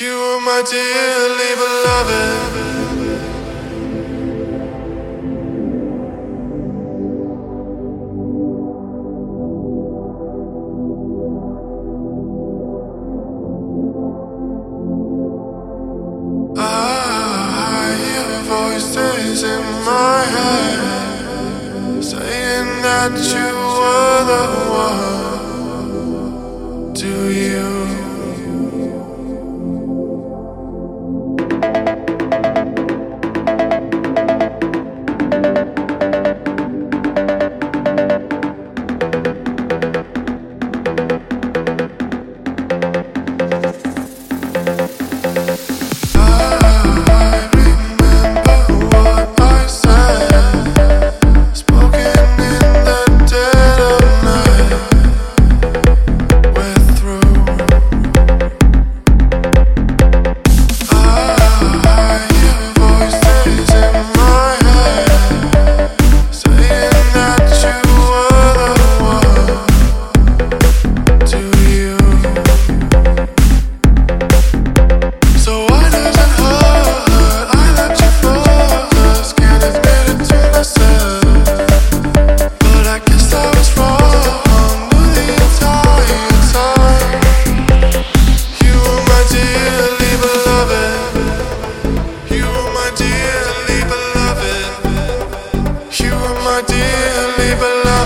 You were my dearly beloved. Ah, I hear voices in my head saying that you were the one.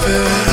feel